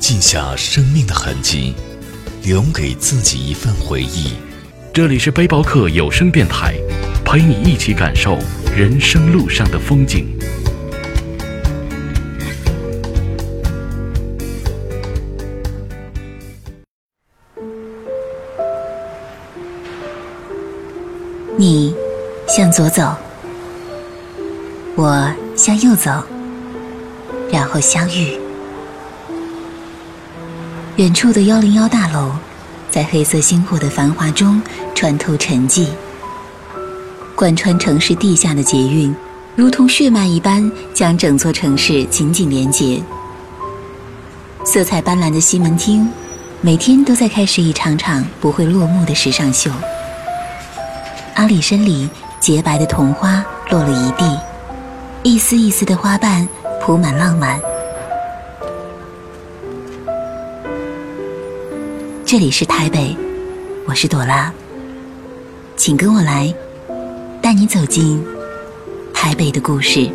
记下生命的痕迹，留给自己一份回忆。这里是背包客有声电台，陪你一起感受人生路上的风景。你向左走，我向右走，然后相遇。远处的幺零幺大楼，在黑色星火的繁华中穿透沉寂。贯穿城市地下的捷运，如同血脉一般，将整座城市紧紧连结。色彩斑斓的西门町，每天都在开始一场场不会落幕的时尚秀。阿里山里洁白的桐花落了一地，一丝一丝的花瓣铺满浪漫。这里是台北，我是朵拉，请跟我来，带你走进台北的故事。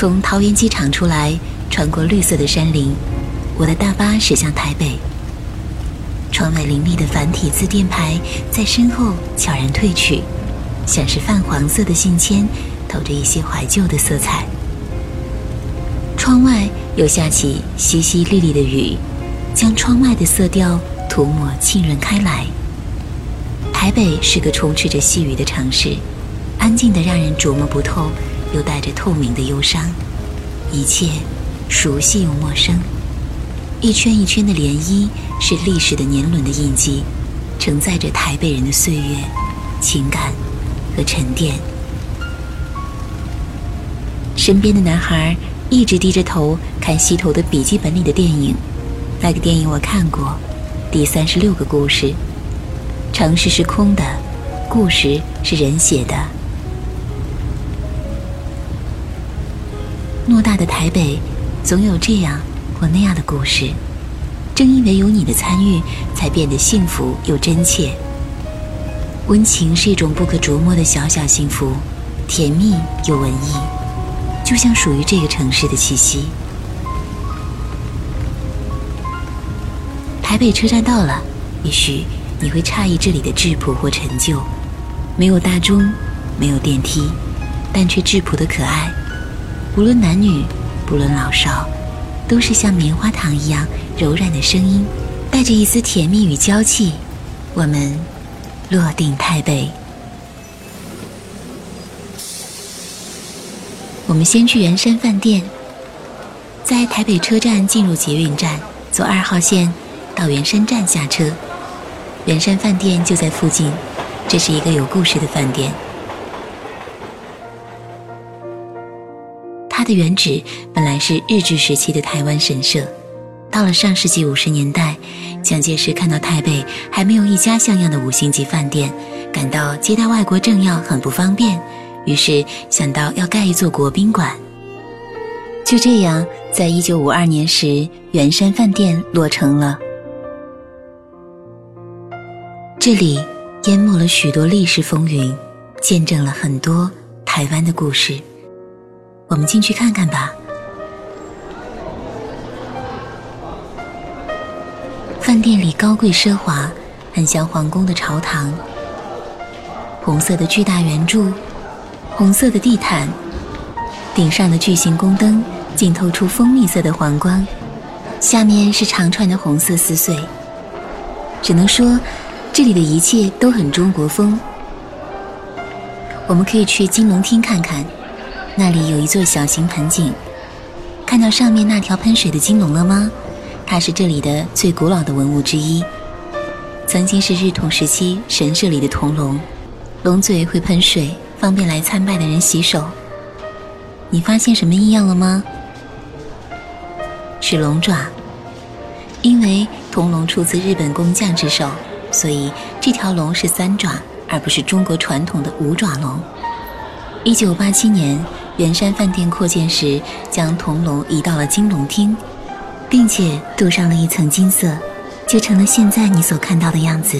从桃园机场出来，穿过绿色的山林，我的大巴驶向台北。窗外林立的繁体字电牌在身后悄然褪去，像是泛黄色的信签，透着一些怀旧的色彩。窗外又下起淅淅沥沥的雨，将窗外的色调涂抹浸润开来。台北是个充斥着细雨的城市，安静的让人琢磨不透。又带着透明的忧伤，一切熟悉又陌生。一圈一圈的涟漪，是历史的年轮的印记，承载着台北人的岁月、情感和沉淀。身边的男孩一直低着头看西头的笔记本里的电影，那个电影我看过，第三十六个故事。城市是空的，故事是人写的。偌大的台北，总有这样或那样的故事。正因为有你的参与，才变得幸福又真切。温情是一种不可琢磨的小小幸福，甜蜜又文艺，就像属于这个城市的气息。台北车站到了，也许你会诧异这里的质朴或陈旧，没有大钟，没有电梯，但却质朴的可爱。无论男女，不论老少，都是像棉花糖一样柔软的声音，带着一丝甜蜜与娇气。我们落定台北，我们先去圆山饭店，在台北车站进入捷运站，坐二号线到圆山站下车。圆山饭店就在附近，这是一个有故事的饭店。它的原址本来是日治时期的台湾神社，到了上世纪五十年代，蒋介石看到台北还没有一家像样的五星级饭店，感到接待外国政要很不方便，于是想到要盖一座国宾馆。就这样，在一九五二年时，圆山饭店落成了。这里淹没了许多历史风云，见证了很多台湾的故事。我们进去看看吧。饭店里高贵奢华，很像皇宫的朝堂。红色的巨大圆柱，红色的地毯，顶上的巨型宫灯竟透出蜂蜜色的黄光，下面是长串的红色丝穗。只能说，这里的一切都很中国风。我们可以去金龙厅看看，那里有一座小型盆景。看到上面那条喷水的金龙了吗？它是这里的最古老的文物之一，曾经是日统时期神社里的铜龙，龙嘴会喷水，方便来参拜的人洗手。你发现什么异样了吗？是龙爪，因为铜龙出自日本工匠之手，所以这条龙是三爪。而不是中国传统的五爪龙。一九八七年，圆山饭店扩建时，将铜龙移到了金龙厅，并且镀上了一层金色，就成了现在你所看到的样子。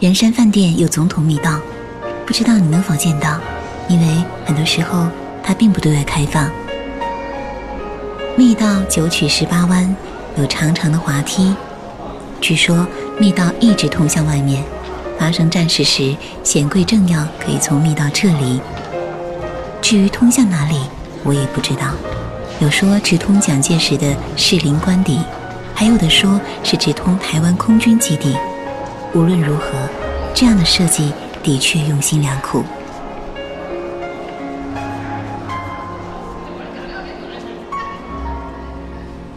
圆山饭店有总统密道，不知道你能否见到，因为很多时候它并不对外开放。密道九曲十八弯，有长长的滑梯。据说密道一直通向外面，发生战事时，显贵政要可以从密道撤离。至于通向哪里，我也不知道。有说直通蒋介石的士林官邸，还有的说是直通台湾空军基地。无论如何，这样的设计的确用心良苦。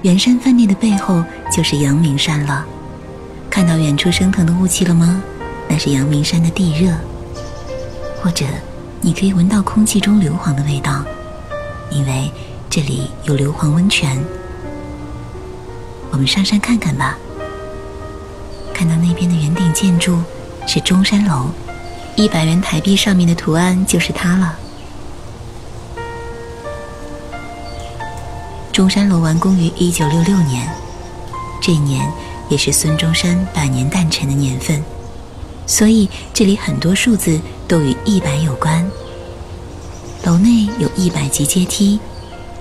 圆山饭店的背后就是阳明山了。看到远处升腾的雾气了吗？那是阳明山的地热。或者，你可以闻到空气中硫磺的味道，因为这里有硫磺温泉。我们上山看看吧。看到那边的圆顶建筑是中山楼，一百元台币上面的图案就是它了。中山楼完工于一九六六年，这一年。也是孙中山百年诞辰的年份，所以这里很多数字都与一百有关。楼内有一百级阶梯，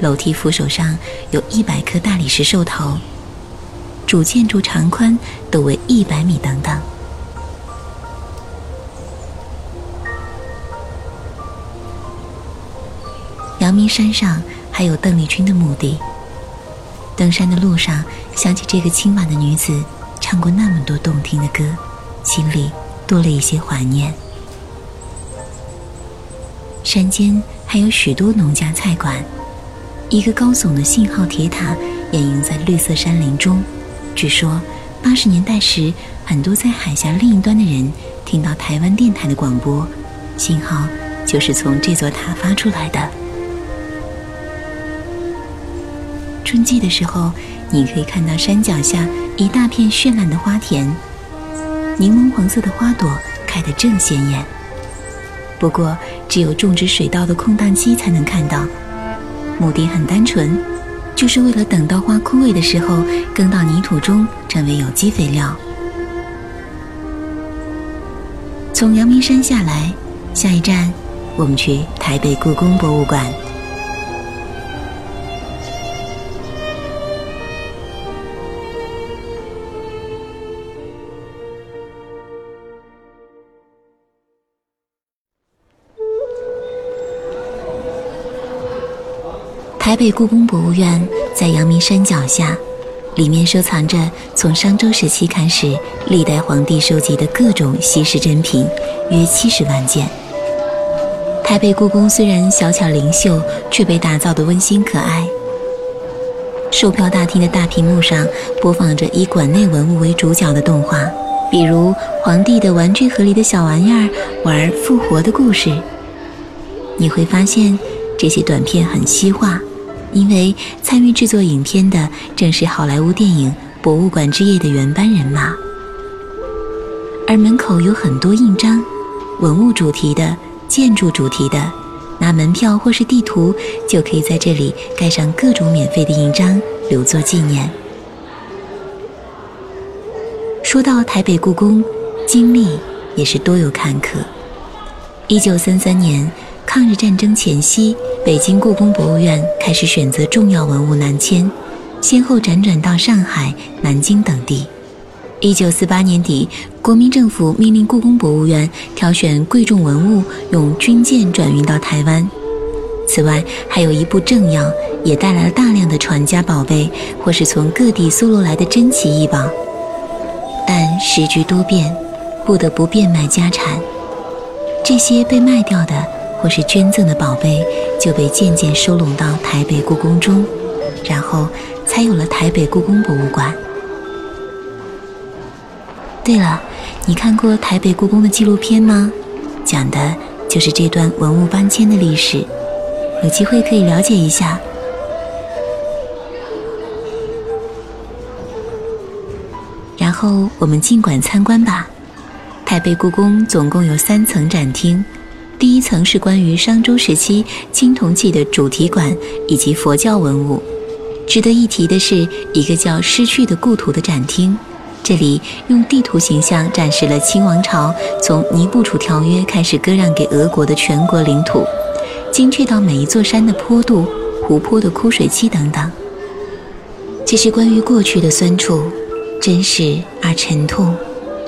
楼梯扶手上有一百颗大理石兽头，主建筑长宽都为一百米等等。阳明山上还有邓丽君的墓地。登山的路上，想起这个清婉的女子唱过那么多动听的歌，心里多了一些怀念。山间还有许多农家菜馆，一个高耸的信号铁塔掩映在绿色山林中。据说，八十年代时，很多在海峡另一端的人听到台湾电台的广播，信号就是从这座塔发出来的。春季的时候，你可以看到山脚下一大片绚烂的花田，柠檬黄色的花朵开得正鲜艳。不过，只有种植水稻的空档期才能看到。目的很单纯，就是为了等到花枯萎的时候，耕到泥土中成为有机肥料。从阳明山下来，下一站，我们去台北故宫博物馆。台北故宫博物院在阳明山脚下，里面收藏着从商周时期开始历代皇帝收集的各种稀世珍品，约七十万件。台北故宫虽然小巧灵秀，却被打造的温馨可爱。售票大厅的大屏幕上播放着以馆内文物为主角的动画，比如皇帝的玩具盒里的小玩意儿玩复活的故事。你会发现这些短片很西化。因为参与制作影片的正是好莱坞电影《博物馆之夜》的原班人马，而门口有很多印章，文物主题的、建筑主题的，拿门票或是地图就可以在这里盖上各种免费的印章，留作纪念。说到台北故宫，经历也是多有坎坷。一九三三年。抗日战争前夕，北京故宫博物院开始选择重要文物南迁，先后辗转到上海、南京等地。一九四八年底，国民政府命令故宫博物院挑选贵重文物，用军舰转运到台湾。此外，还有一部政要也带来了大量的传家宝贝，或是从各地搜罗来的珍奇异宝。但时局多变，不得不变卖家产。这些被卖掉的或是捐赠的宝贝，就被渐渐收拢到台北故宫中，然后才有了台北故宫博物馆。对了。你看过台北故宫的纪录片吗？讲的就是这段文物搬迁的历史，有机会可以了解一下。然后我们尽管参观吧。台北故宫总共有三层展厅，第一层是关于商周时期青铜器的主题馆以及佛教文物。值得一提的是，一个叫“失去的故土”的展厅。这里用地图形象展示了清王朝从尼布楚条约开始割让给俄国的全国领土，精确到每一座山的坡度、湖泊的枯水期等等。这是关于过去的酸楚，真实而沉痛，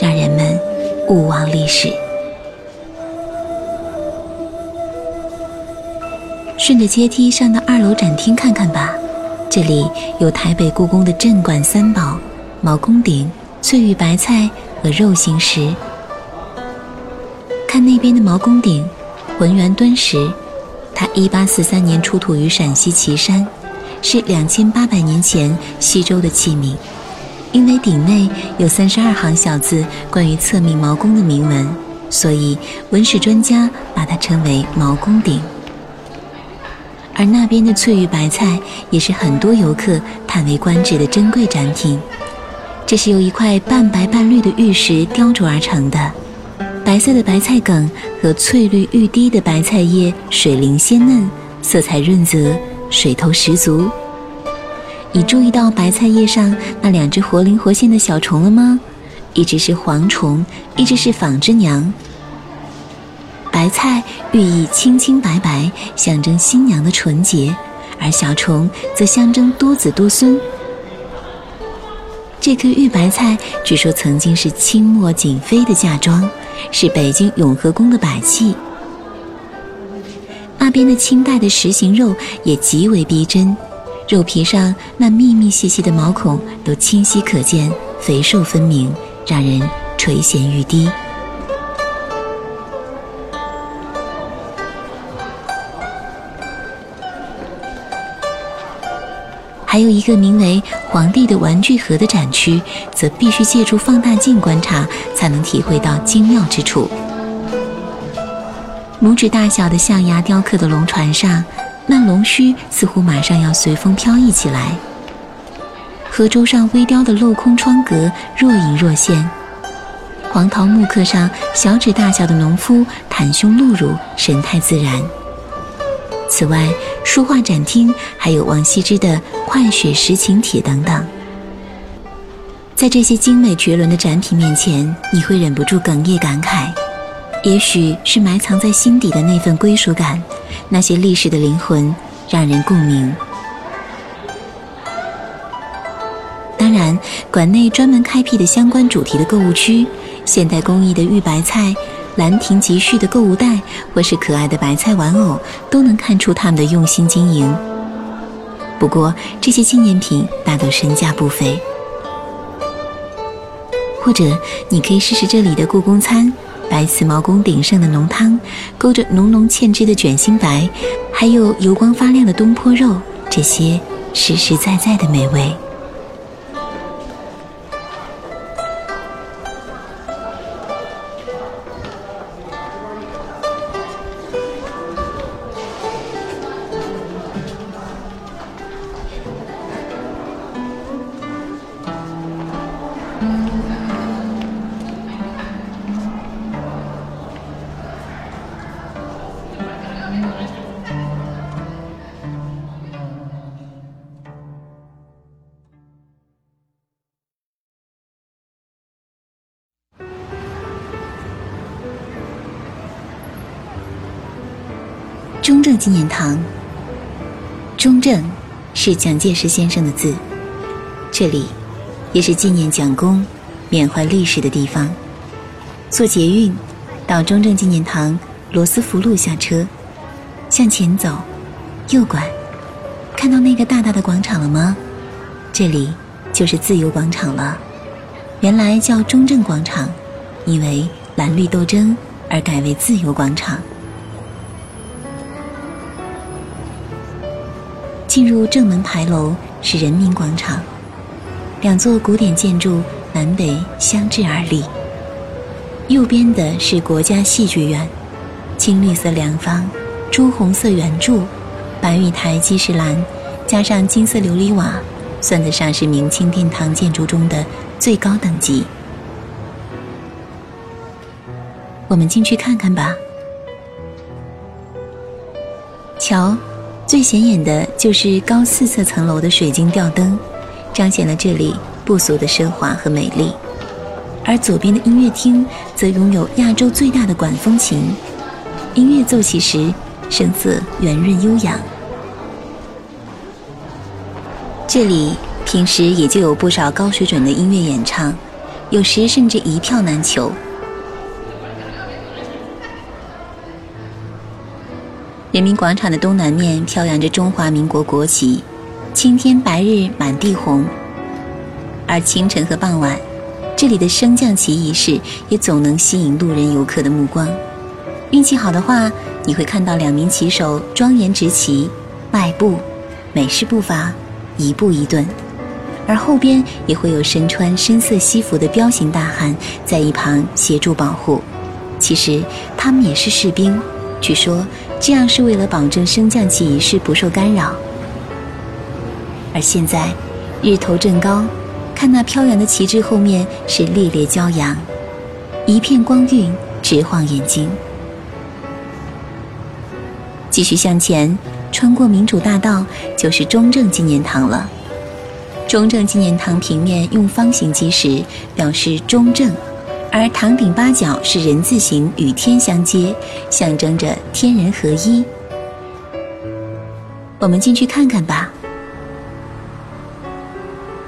让人们勿忘历史。顺着阶梯上到二楼展厅看看吧，这里有台北故宫的镇馆三宝——毛公鼎。翠玉白菜和肉形石。看那边的毛公鼎，浑圆敦实。它一八四三年出土于陕西岐山，是两千八百年前西周的器皿。因为鼎内有三十二行小字，关于册命毛公的铭文，所以文史专家把它称为毛公鼎。而那边的翠玉白菜，也是很多游客叹为观止的珍贵展品。这是由一块半白半绿的玉石雕琢而成的，白色的白菜梗和翠绿欲滴的白菜叶水灵鲜嫩，色彩润泽，水头十足。你注意到白菜叶上那两只活灵活现的小虫了吗？一只是蝗虫，一只是纺织娘。白菜寓意清清白白，象征新娘的纯洁，而小虫则象征多子多孙。这颗玉白菜据说曾经是清末景妃的嫁妆，是北京永和宫的摆器。那边的清代的石形肉也极为逼真，肉皮上那密密细细的毛孔都清晰可见，肥瘦分明，让人垂涎欲滴。还有一个名为“皇帝的玩具盒”的展区，则必须借助放大镜观察，才能体会到精妙之处。拇指大小的象牙雕刻的龙船上，那龙须似乎马上要随风飘逸起来。河舟上微雕的镂空窗格若隐若现，黄桃木刻上小指大小的农夫袒胸露乳，神态自然。此外，书画展厅还有王羲之的《快雪时晴帖》等等。在这些精美绝伦的展品面前，你会忍不住哽咽感慨。也许是埋藏在心底的那份归属感，那些历史的灵魂，让人共鸣。当然，馆内专门开辟的相关主题的购物区，现代工艺的玉白菜。兰亭集序的购物袋，或是可爱的白菜玩偶，都能看出他们的用心经营。不过，这些纪念品大都身价不菲。或者，你可以试试这里的故宫餐：白瓷毛公鼎上的浓汤，勾着浓浓芡汁的卷心白，还有油光发亮的东坡肉，这些实实在在的美味。纪念堂。中正是蒋介石先生的字，这里也是纪念蒋公、缅怀历史的地方。坐捷运到中正纪念堂罗斯福路下车，向前走，右拐，看到那个大大的广场了吗？这里就是自由广场了，原来叫中正广场，因为蓝绿斗争而改为自由广场。进入正门牌楼是人民广场，两座古典建筑南北相峙而立。右边的是国家戏剧院，青绿色两方，朱红色圆柱，白玉台基石栏，加上金色琉璃瓦，算得上是明清殿堂建筑中的最高等级。我们进去看看吧。瞧，最显眼的就是高四色层楼的水晶吊灯，彰显了这里不俗的奢华和美丽。而左边的音乐厅则拥有亚洲最大的管风琴，音乐奏起时声色圆润悠扬。这里平时也就有不少高水准的音乐演唱，有时甚至一票难求。人民广场的东南面飘扬着中华民国国旗，青天白日满地红。而清晨和傍晚。这里的升降旗仪式也总能吸引路人游客的目光。运气好的话，你会看到两名旗手庄严执旗，迈步，美式步伐，一步一顿，而后边也会有身穿深色西服的彪形大汉在一旁协助保护。其实他们也是士兵，据说这样是为了保证升降旗仪式不受干扰。而现在，日头正高。看那飘扬的旗帜，后面是烈烈骄阳，一片光晕，直晃眼睛。继续向前，穿过民主大道，就是中正纪念堂了。中正纪念堂平面用方形基石，表示中正，而堂顶八角是人字形，与天相接，象征着天人合一。我们进去看看吧。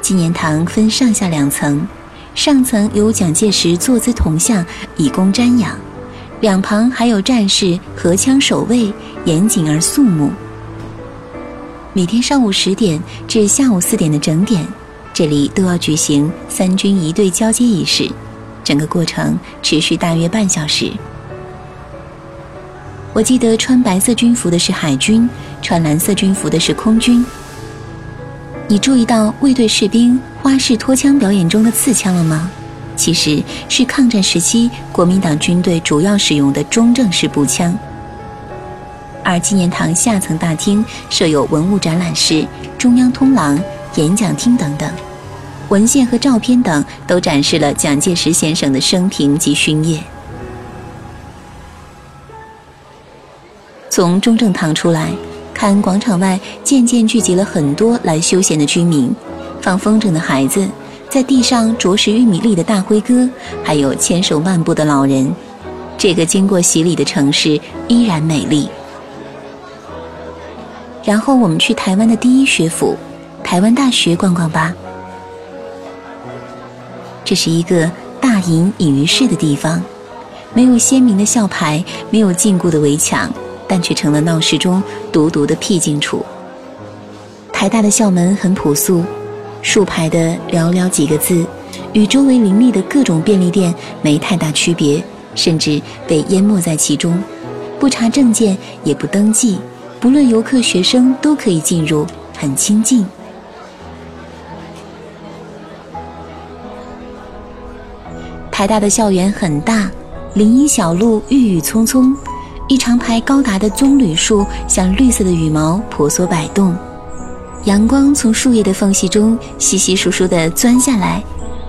纪念堂分上下两层，上层有蒋介石坐姿铜像，以供瞻仰；两旁还有战士荷枪守卫，严谨而肃穆。每天上午十点至下午四点的整点，这里都要举行三军仪队交接仪式，整个过程持续大约半小时。我记得穿白色军服的是海军，穿蓝色军服的是空军。你注意到卫队士兵花式拖枪表演中的刺枪了吗？其实是抗战时期国民党军队主要使用的中正式步枪。而纪念堂下层大厅设有文物展览室、中央通廊、演讲厅等等，文献和照片等都展示了蒋介石先生的生平及勋业。从中正堂出来。看广场外渐渐聚集了很多来休闲的居民，放风筝的孩子，在地上啄食玉米粒的大灰哥，还有牵手漫步的老人。这个经过洗礼的城市依然美丽。然后我们去台湾的第一学府——台湾大学逛逛吧。这是一个大隐隐于市的地方，没有鲜明的校牌，没有禁锢的围墙。但却成了闹市中独独的僻静处。台大的校门很朴素，竖排的寥寥几个字，与周围林立的各种便利店没太大区别，甚至被淹没在其中。不查证件，也不登记，不论游客学生都可以进入，很清静。台大的校园很大，林荫小路郁郁葱葱。一长排高达的棕榈树像绿色的羽毛婆娑摆动，阳光从树叶的缝隙中稀稀疏疏地钻下来，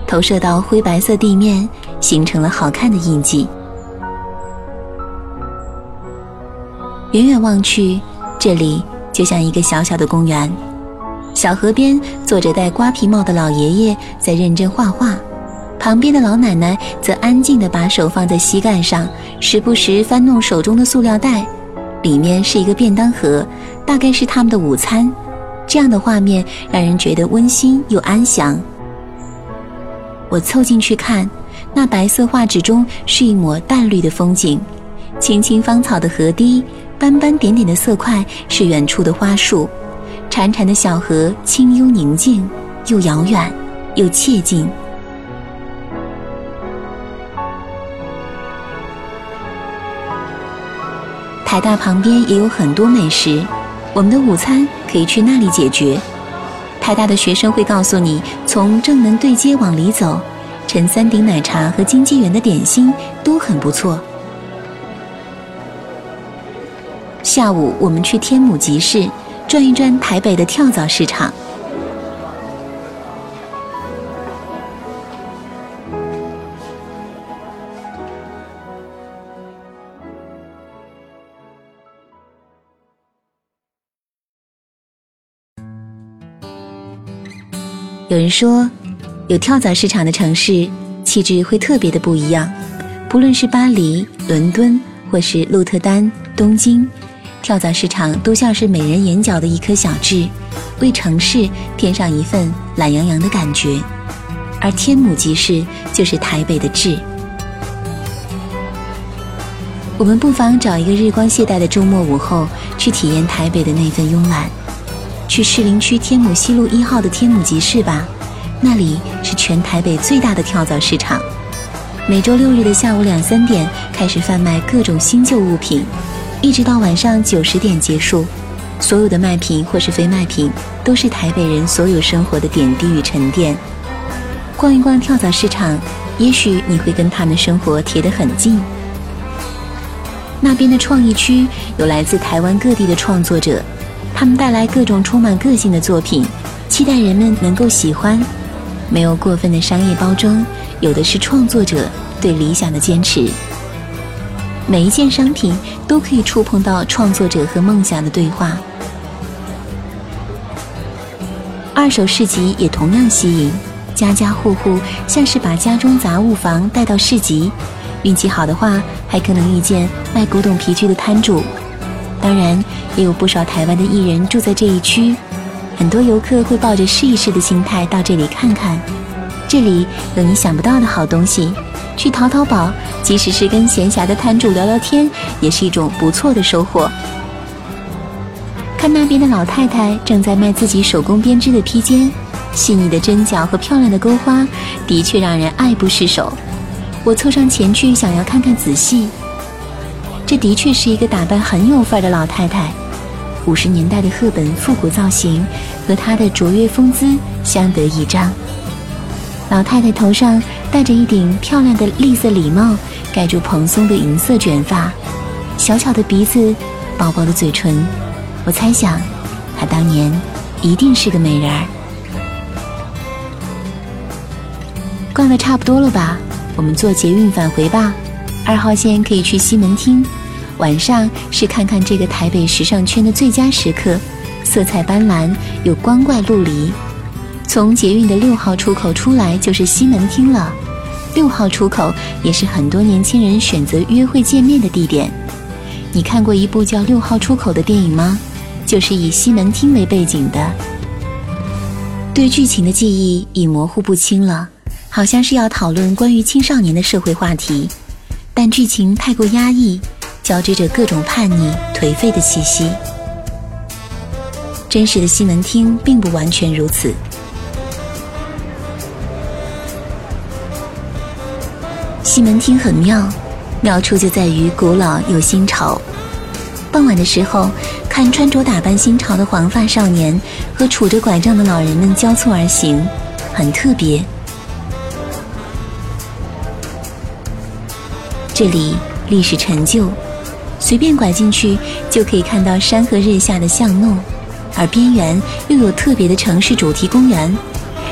投射到灰白色地面，形成了好看的印记。远远望去，这里就像一个小小的公园，小河边坐着戴瓜皮帽的老爷爷在认真画画。旁边的老奶奶则安静地把手放在膝盖上，时不时翻弄手中的塑料袋，里面是一个便当盒，大概是他们的午餐。这样的画面让人觉得温馨又安详。我凑近去看，那白色画纸中是一抹淡绿的风景，青青芳草的河堤，斑斑点点的色块是远处的花树，潺潺的小河清幽宁静，又遥远又切近。台大旁边也有很多美食，我们的午餐可以去那里解决。台大的学生会告诉你，从正门对街往里走。陈三鼎奶茶和金鸡园的点心都很不错。下午我们去天母集市转一转台北的跳蚤市场。有人说。有跳蚤市场的城市，气质会特别的不一样。不论是巴黎、伦敦，或是鹿特丹、东京，跳蚤市场都像是美人眼角的一颗小痣，为城市添上一份懒洋洋的感觉。而天母集市就是台北的痣。我们不妨找一个日光懈怠的周末午后，去体验台北的那份慵懒。去士林区天母西路一号的天母集市吧。那里是全台北最大的跳蚤市场，每周六日的下午两三点开始贩卖各种新旧物品，一直到晚上九十点结束。所有的卖品或是非卖品，都是台北人所有生活的点滴与沉淀。逛一逛跳蚤市场，也许你会跟他们生活贴得很近。那边的创意区有来自台湾各地的创作者，他们带来各种充满个性的作品，期待人们能够喜欢。没有过分的商业包装，有的是创作者对理想的坚持。每一件商品都可以触碰到创作者和梦想的对话。二手市集也同样吸引，家家户户像是把家中杂物房带到市集，运气好的话还可能遇见卖古董皮具的摊主。当然，也有不少台湾的艺人住在这一区。很多游客会抱着试一试的心态到这里看看，这里有你想不到的好东西。去淘淘宝，即使是跟闲暇的摊主聊聊天，也是一种不错的收获。看那边的老太太正在卖自己手工编织的披肩，细腻的针脚和漂亮的钩花，的确让人爱不释手。我凑上前去想要看看仔细，这的确是一个打扮很有范儿的老太太。五十年代的赫本复古造型和她的卓越风姿相得益彰。老太太头上戴着一顶漂亮的栗色礼帽，盖住蓬松的银色卷发，小巧的鼻子，薄薄的嘴唇。我猜想，她当年一定是个美人儿。逛的差不多了吧？我们坐捷运返回吧。二号线可以去西门町。晚上是看看这个台北时尚圈的最佳时刻，色彩斑斓又光怪陆离。从捷运的六号出口出来就是西门町了，六号出口也是很多年轻人选择约会见面的地点。你看过一部叫《六号出口》的电影吗？就是以西门町为背景的。对剧情的记忆已模糊不清了，好像是要讨论关于青少年的社会话题，但剧情太过压抑。交织着各种叛逆、颓废的气息。真实的西门町并不完全如此。西门町很妙，妙处就在于古老又新潮。傍晚的时候，看穿着打扮新潮的黄发少年和杵着拐杖的老人们交错而行，很特别。这里历史陈旧。随便拐进去就可以看到山河日下的巷弄，而边缘又有特别的城市主题公园。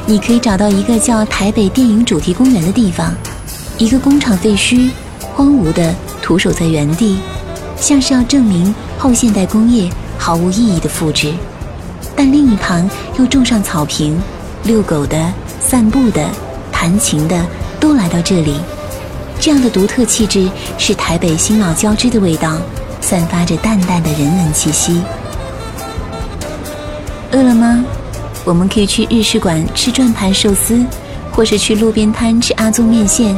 你可以找到一个叫台北电影主题公园的地方，一个工厂废墟，荒芜的徒守在原地，像是要证明后现代工业毫无意义的复制。但另一旁又种上草坪，遛狗的、散步的、弹琴的都来到这里。这样的独特气质是台北新老交织的味道，散发着淡淡的人文气息。饿了吗？我们可以去日式馆吃转盘寿司，或是去路边摊吃阿宗面线，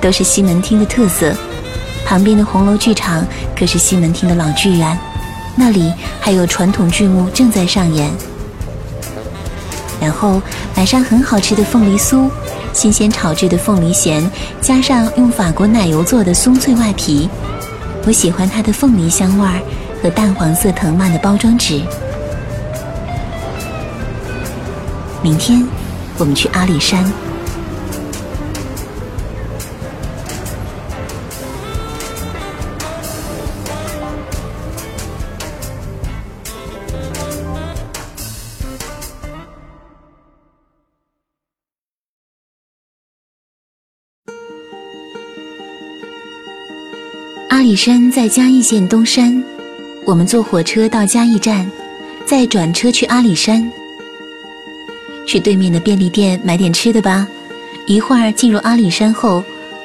都是西门町的特色。旁边的红楼剧场可是西门町的老剧院，那里还有传统剧目正在上演。然后买上很好吃的凤梨酥，新鲜炒制的凤梨咸，加上用法国奶油做的松脆外皮。我喜欢它的凤梨香味儿和淡黄色藤蔓的包装纸。明天我们去阿里山。里山在嘉义县东山，我们坐火车到嘉义站，再转车去阿里山。去对面的便利店买点吃的吧。一会儿进入阿里山后，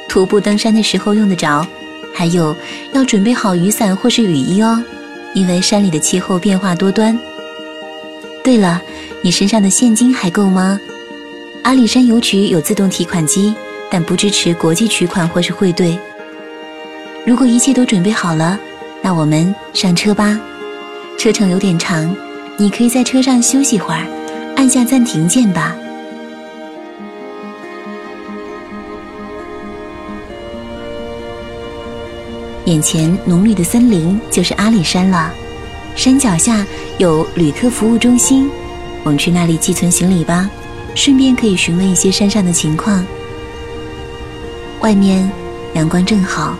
徒步登山的时候用得着。还有要准备好雨伞或是雨衣哦，因为山里的气候变化多端。对了，你身上的现金还够吗？阿里山邮局有自动提款机，但不支持国际取款或是汇兑。如果一切都准备好了，那我们上车吧。车程有点长，你可以在车上休息会儿，按下暂停键吧。眼前浓绿的森林就是阿里山了，山脚下有旅客服务中心，我们去那里寄存行李吧，顺便可以询问一些山上的情况。外面阳光正好。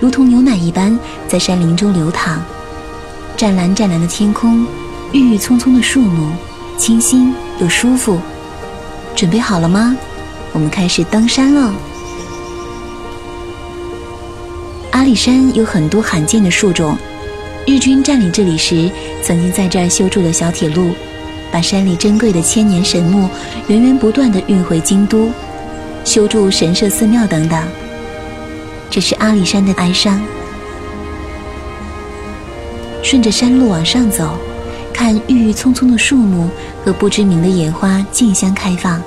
如同牛奶一般在山林中流淌，湛蓝湛蓝的天空，郁郁葱葱的树木，清新又舒服。准备好了吗？我们开始登山了。阿里山有很多罕见的树种，日军占领这里时，曾经在这儿修筑了小铁路，把山里珍贵的千年神木源源不断地运回京都，修筑神社、寺庙等等。这是阿里山的哀伤。顺着山路往上走，看郁郁葱葱的树木和不知名的野花竞相开放，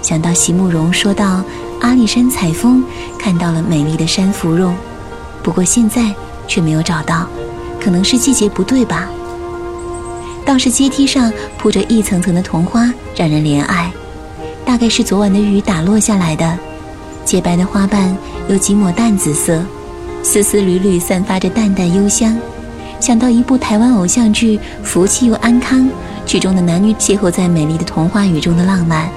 想到席慕容说到阿里山采风，看到了美丽的山芙蓉，不过现在却没有找到，可能是季节不对吧。倒是阶梯上铺着一层层的桐花，让人怜爱，大概是昨晚的雨打落下来的。洁白的花瓣有几抹淡紫色，丝丝缕缕散发着淡淡幽香。想到一部台湾偶像剧《福气又安康》，剧中的男女邂逅在美丽的童话雨中的浪漫。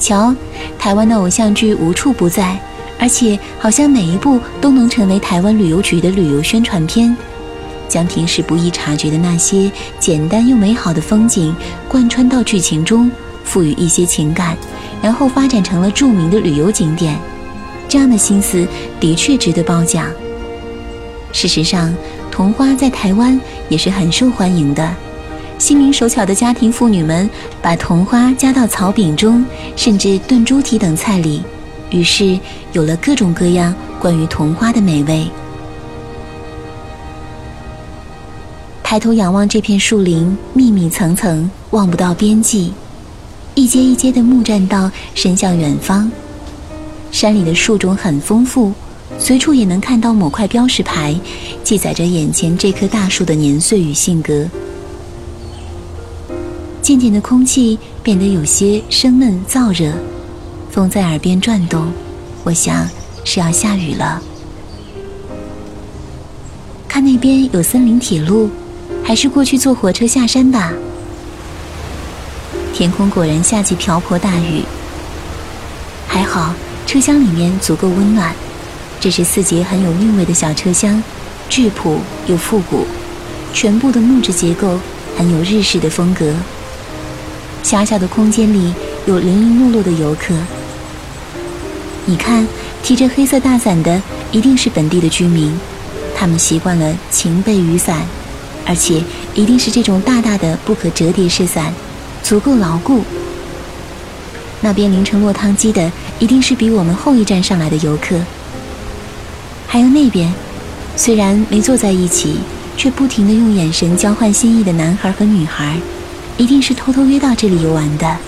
瞧，台湾的偶像剧无处不在，而且好像每一部都能成为台湾旅游局的旅游宣传片，将平时不易察觉的那些简单又美好的风景贯穿到剧情中，赋予一些情感。然后发展成了著名的旅游景点，这样的心思的确值得褒奖。事实上，桐花在台湾也是很受欢迎的，心灵手巧的家庭妇女们把桐花加到草饼中，甚至炖猪蹄等菜里，于是有了各种各样关于桐花的美味。抬头仰望这片树林，密密层层，望不到边际。一阶一阶的木栈道伸向远方，山里的树种很丰富，随处也能看到某块标识牌，记载着眼前这棵大树的年岁与性格。渐渐的，空气变得有些生闷燥热，风在耳边转动，我想是要下雨了。看那边有森林铁路，还是过去坐火车下山吧。天空果然下起瓢泼大雨，还好车厢里面足够温暖。这是四节很有韵味的小车厢，质朴又复古，全部的木质结构很有日式的风格。狭小的空间里有零零落落的游客，你看，提着黑色大伞的一定是本地的居民，他们习惯了晴背雨伞，而且一定是这种大大的不可折叠式伞。足够牢固。那边淋成落汤鸡的，一定是比我们后一站上来的游客。还有那边，虽然没坐在一起，却不停的用眼神交换心意的男孩和女孩，一定是偷偷约到这里游玩的。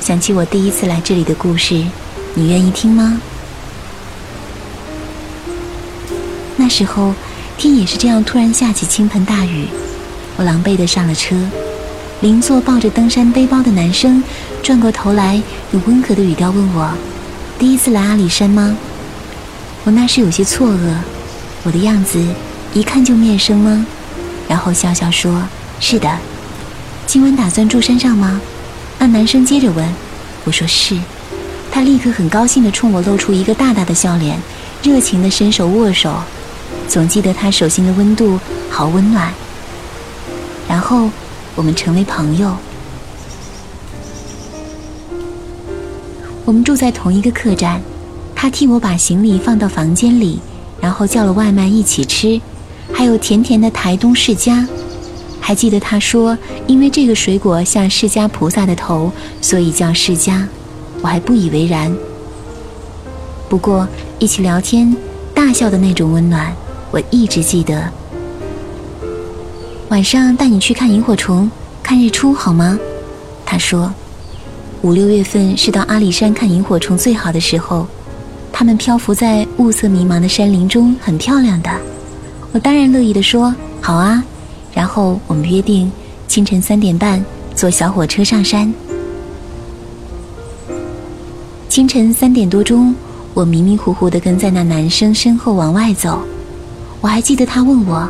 想起我第一次来这里的故事，你愿意听吗？那时候天也是这样，突然下起倾盆大雨，我狼狈的上了车。邻座抱着登山背包的男生转过头来，用温和的语调问我：“第一次来阿里山吗？”我那时有些错愕，我的样子一看就面生吗？然后笑笑说：“是的。”今晚打算住山上吗？那男生接着问。我说是。他立刻很高兴地冲我露出一个大大的笑脸，热情地伸手握手。总记得他手心的温度好温暖。然后。我们成为朋友。我们住在同一个客栈，他替我把行李放到房间里，然后叫了外卖一起吃，还有甜甜的台东释迦。还记得他说，因为这个水果像释迦菩萨的头，所以叫释迦。我还不以为然。不过一起聊天、大笑的那种温暖，我一直记得。晚上带你去看萤火虫，看日出好吗？他说，五六月份是到阿里山看萤火虫最好的时候，它们漂浮在雾色迷茫的山林中，很漂亮的。我当然乐意地说好啊。然后我们约定清晨三点半坐小火车上山。清晨三点多钟，我迷迷糊糊地跟在那男生身后往外走。我还记得他问我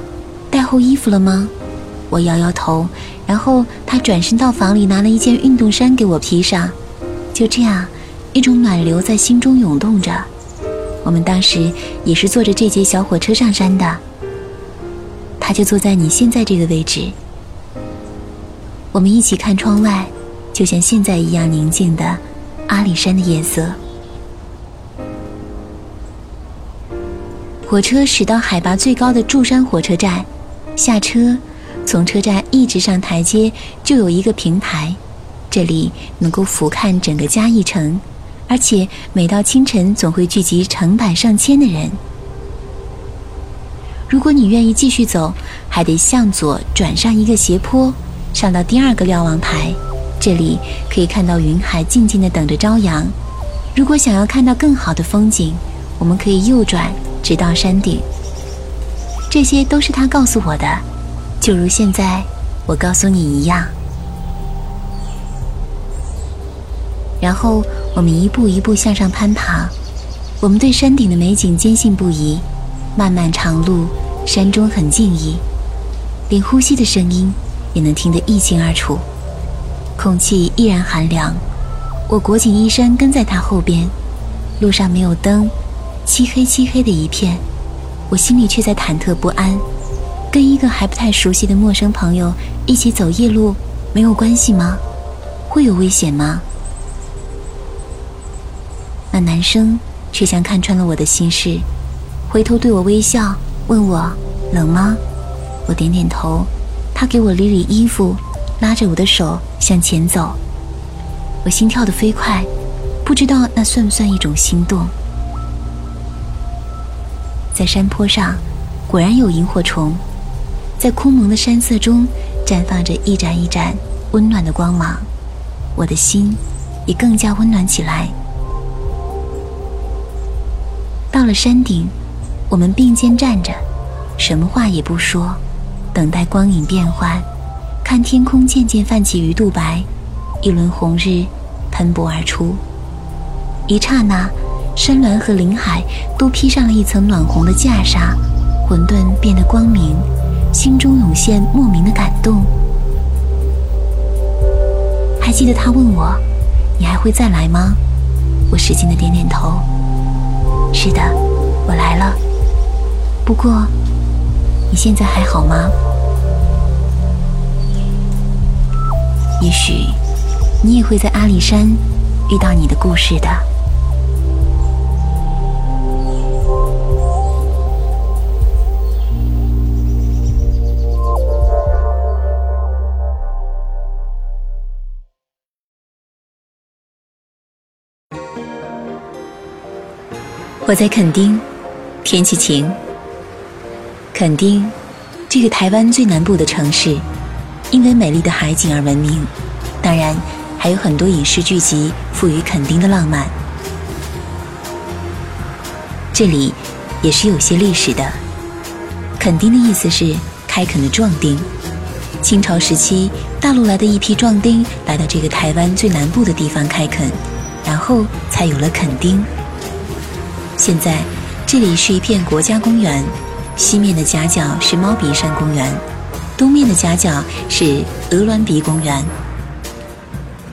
带厚衣服了吗？我摇摇头，然后他转身到房里拿了一件运动衫给我披上。就这样，一种暖流在心中涌动着。我们当时也是坐着这节小火车上山的。他就坐在你现在这个位置。我们一起看窗外，就像现在一样宁静的阿里山的夜色。火车驶到海拔最高的柱山火车站，下车。从车站一直上台阶，就有一个平台，这里能够俯瞰整个嘉义城，而且每到清晨总会聚集成百上千的人。如果你愿意继续走，还得向左转上一个斜坡，上到第二个瞭望台，这里可以看到云海静静的等着朝阳。如果想要看到更好的风景，我们可以右转直到山顶。这些都是他告诉我的。就如现在我告诉你一样，然后我们一步一步向上攀爬。我们对山顶的美景坚信不疑。漫漫长路，山中很静谧，连呼吸的声音也能听得一清二楚。空气依然寒凉。我裹紧衣衫跟在他后边，路上没有灯，漆黑漆黑的一片，我心里却在忐忑不安。跟一个还不太熟悉的陌生朋友一起走夜路，没有关系吗？会有危险吗？那男生却像看穿了我的心事，回头对我微笑，问我冷吗？我点点头。他给我理理衣服，拉着我的手向前走。我心跳得飞快，不知道那算不算一种心动。在山坡上，果然有萤火虫。在空蒙的山色中，绽放着一盏一盏温暖的光芒，我的心也更加温暖起来。到了山顶，我们并肩站着，什么话也不说，等待光影变幻，看天空渐渐泛起鱼肚白，一轮红日喷薄而出。一刹那，山峦和林海都披上了一层暖红的袈裟，混沌变得光明。心中涌现莫名的感动。还记得他问我：“你还会再来吗？”我使劲的点点头。是的，我来了。不过，你现在还好吗？也许，你也会在阿里山遇到你的故事的。我在垦丁，天气晴。垦丁，这个台湾最南部的城市，因为美丽的海景而闻名，当然还有很多影视剧集赋予垦丁的浪漫。这里也是有些历史的。垦丁的意思是开垦的壮丁。清朝时期，大陆来的一批壮丁来到这个台湾最南部的地方开垦，然后才有了垦丁。现在，这里是一片国家公园，西面的夹角是猫鼻山公园，东面的夹角是鹅銮鼻公园。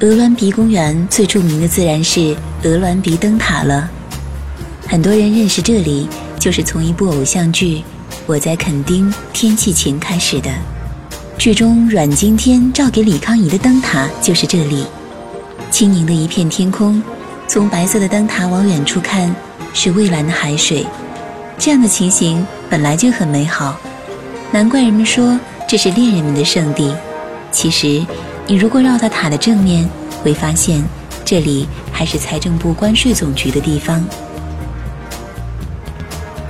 鹅銮鼻公园最著名的自然是鹅銮鼻灯塔了。很多人认识这里，就是从一部偶像剧《我在垦丁天气晴》开始的。剧中阮经天照给李康怡的灯塔就是这里。轻盈的一片天空，从白色的灯塔往远处看，是蔚蓝的海水。这样的情形本来就很美好，难怪人们说这是恋人们的圣地。其实，你如果绕到塔的正面，会发现这里还是财政部关税总局的地方。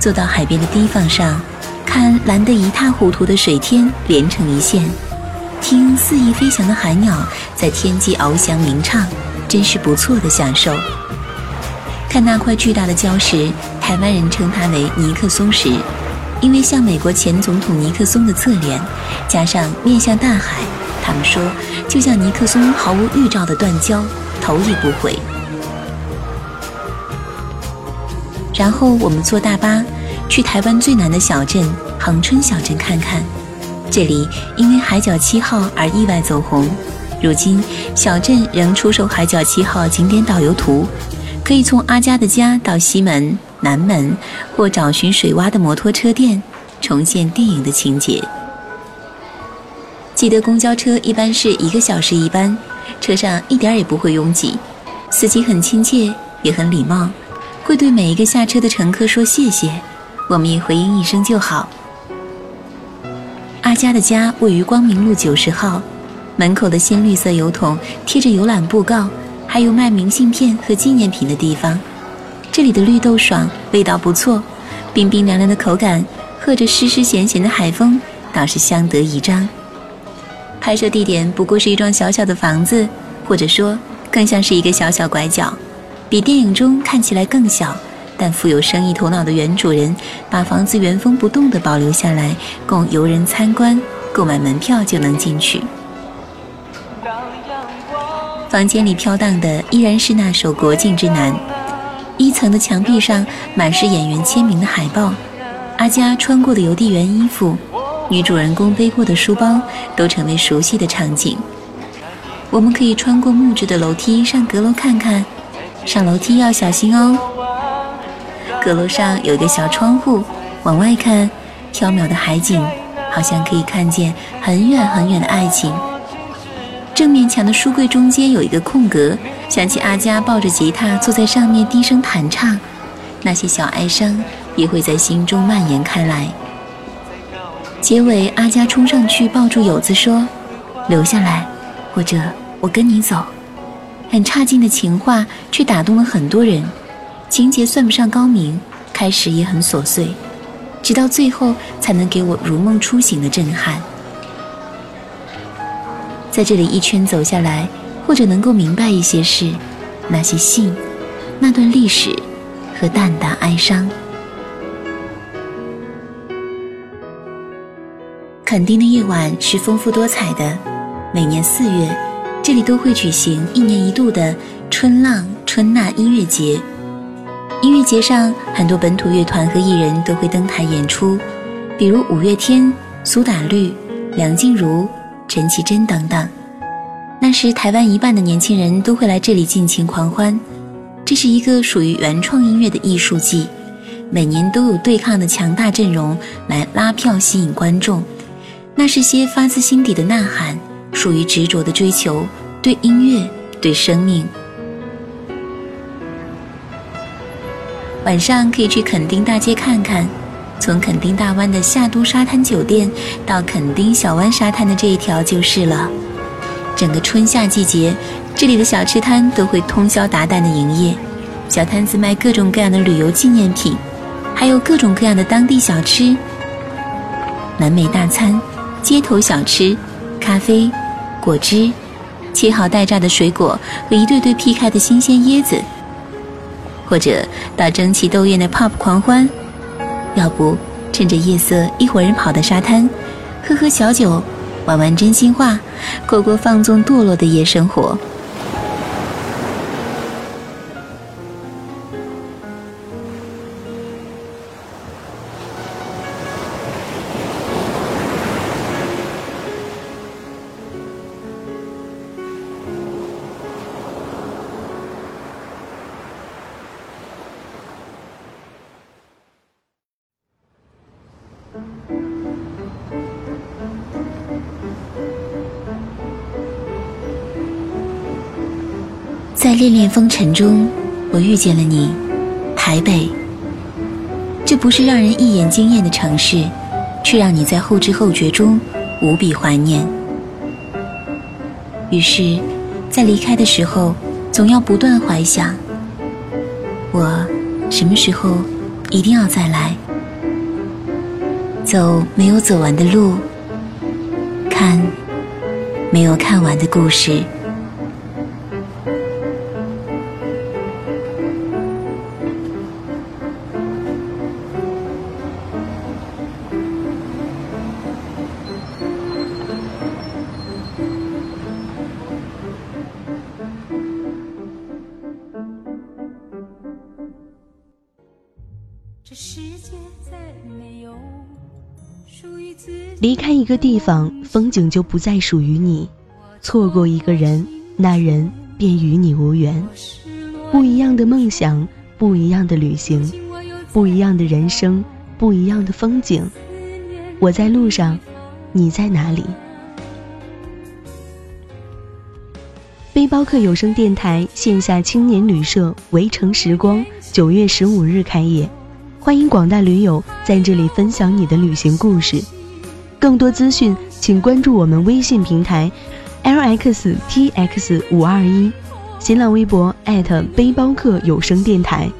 坐到海边的堤防上，看蓝得一塌糊涂的水天连成一线，听肆意飞翔的海鸟在天际翱翔鸣唱，真是不错的享受。看那块巨大的礁石，台湾人称它为尼克松石，因为像美国前总统尼克松的侧脸，加上面向大海，他们说就像尼克松毫无预兆的断交，头也不回。然后我们坐大巴去台湾最南的小镇恒春小镇看看，这里因为海角七号而意外走红。如今小镇仍出售海角七号景点导游图，可以从阿佳的家到西门、南门，或找寻水洼的摩托车店，重现电影的情节。记得公交车一般是一个小时一班，车上一点也不会拥挤，司机很亲切，也很礼貌。会对每一个下车的乘客说谢谢，我们也回应一声就好。阿佳的家位于光明路九十号，门口的鲜绿色油桶贴着游览布告，还有卖明信片和纪念品的地方。这里的绿豆爽，味道不错，冰冰凉凉的口感，和着湿湿咸咸的海风，倒是相得益彰。拍摄地点不过是一幢小小的房子，或者说更像是一个小小拐角。比电影中看起来更小，但富有生意头脑的原主人把房子原封不动地保留下来，供游人参观，购买门票就能进去。房间里飘荡的依然是那首《国境之南》，一层的墙壁上满是演员签名的海报，阿佳穿过的邮递员衣服，女主人公背过的书包，都成为熟悉的场景。我们可以穿过木质的楼梯上阁楼看看。上楼梯要小心哦。阁楼上有一个小窗户，往外看，缥缈的海景，好像可以看见很远很远的爱情。正面墙的书柜中间有一个空格，想起阿佳抱着吉他坐在上面低声弹唱，那些小哀伤也会在心中蔓延开来。结尾，阿佳冲上去抱住友子说：“留下来，或者我跟你走。”很差劲的情话，却打动了很多人。情节算不上高明，开始也很琐碎，直到最后才能给我如梦初醒的震撼。在这里一圈走下来，或者能够明白一些事，那些信，那段历史和淡淡哀伤。垦丁的夜晚是丰富多彩的，每年四月。这里都会举行一年一度的春浪春纳音乐节。音乐节上，很多本土乐团和艺人都会登台演出，比如五月天、苏打绿、梁静茹、陈绮贞等等。那时，台湾一半的年轻人都会来这里尽情狂欢。这是一个属于原创音乐的艺术季，每年都有对抗的强大阵容来拉票吸引观众。那是些发自心底的呐喊。属于执着的追求，对音乐，对生命。晚上可以去垦丁大街看看，从垦丁大湾的夏都沙滩酒店到垦丁小湾沙滩的这一条就是了。整个春夏季节，这里的小吃摊都会通宵达旦的营业，小摊子卖各种各样的旅游纪念品，还有各种各样的当地小吃，南美大餐，街头小吃，咖啡。果汁、切好待榨的水果和一对对劈开的新鲜椰子，或者到争奇斗艳的 pub 狂欢，要不趁着夜色一伙人跑到沙滩，喝喝小酒，玩玩真心话，过过放纵堕落的夜生活。在风尘中，我遇见了你，台北。这不是让人一眼惊艳的城市，却让你在后知后觉中无比怀念。于是，在离开的时候，总要不断怀想：我什么时候一定要再来。走没有走完的路，看没有看完的故事。离开一个地方，风景就不再属于你；错过一个人，那人便与你无缘。不一样的梦想，不一样的旅行，不一样的人生，不一样的风景。我在路上，你在哪里？背包客有声电台线下青年旅社“围城时光”九月十五日开业。欢迎广大驴友在这里分享你的旅行故事，更多资讯请关注我们微信平台，lxtx 五二一，新浪微博背包客有声电台。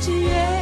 沧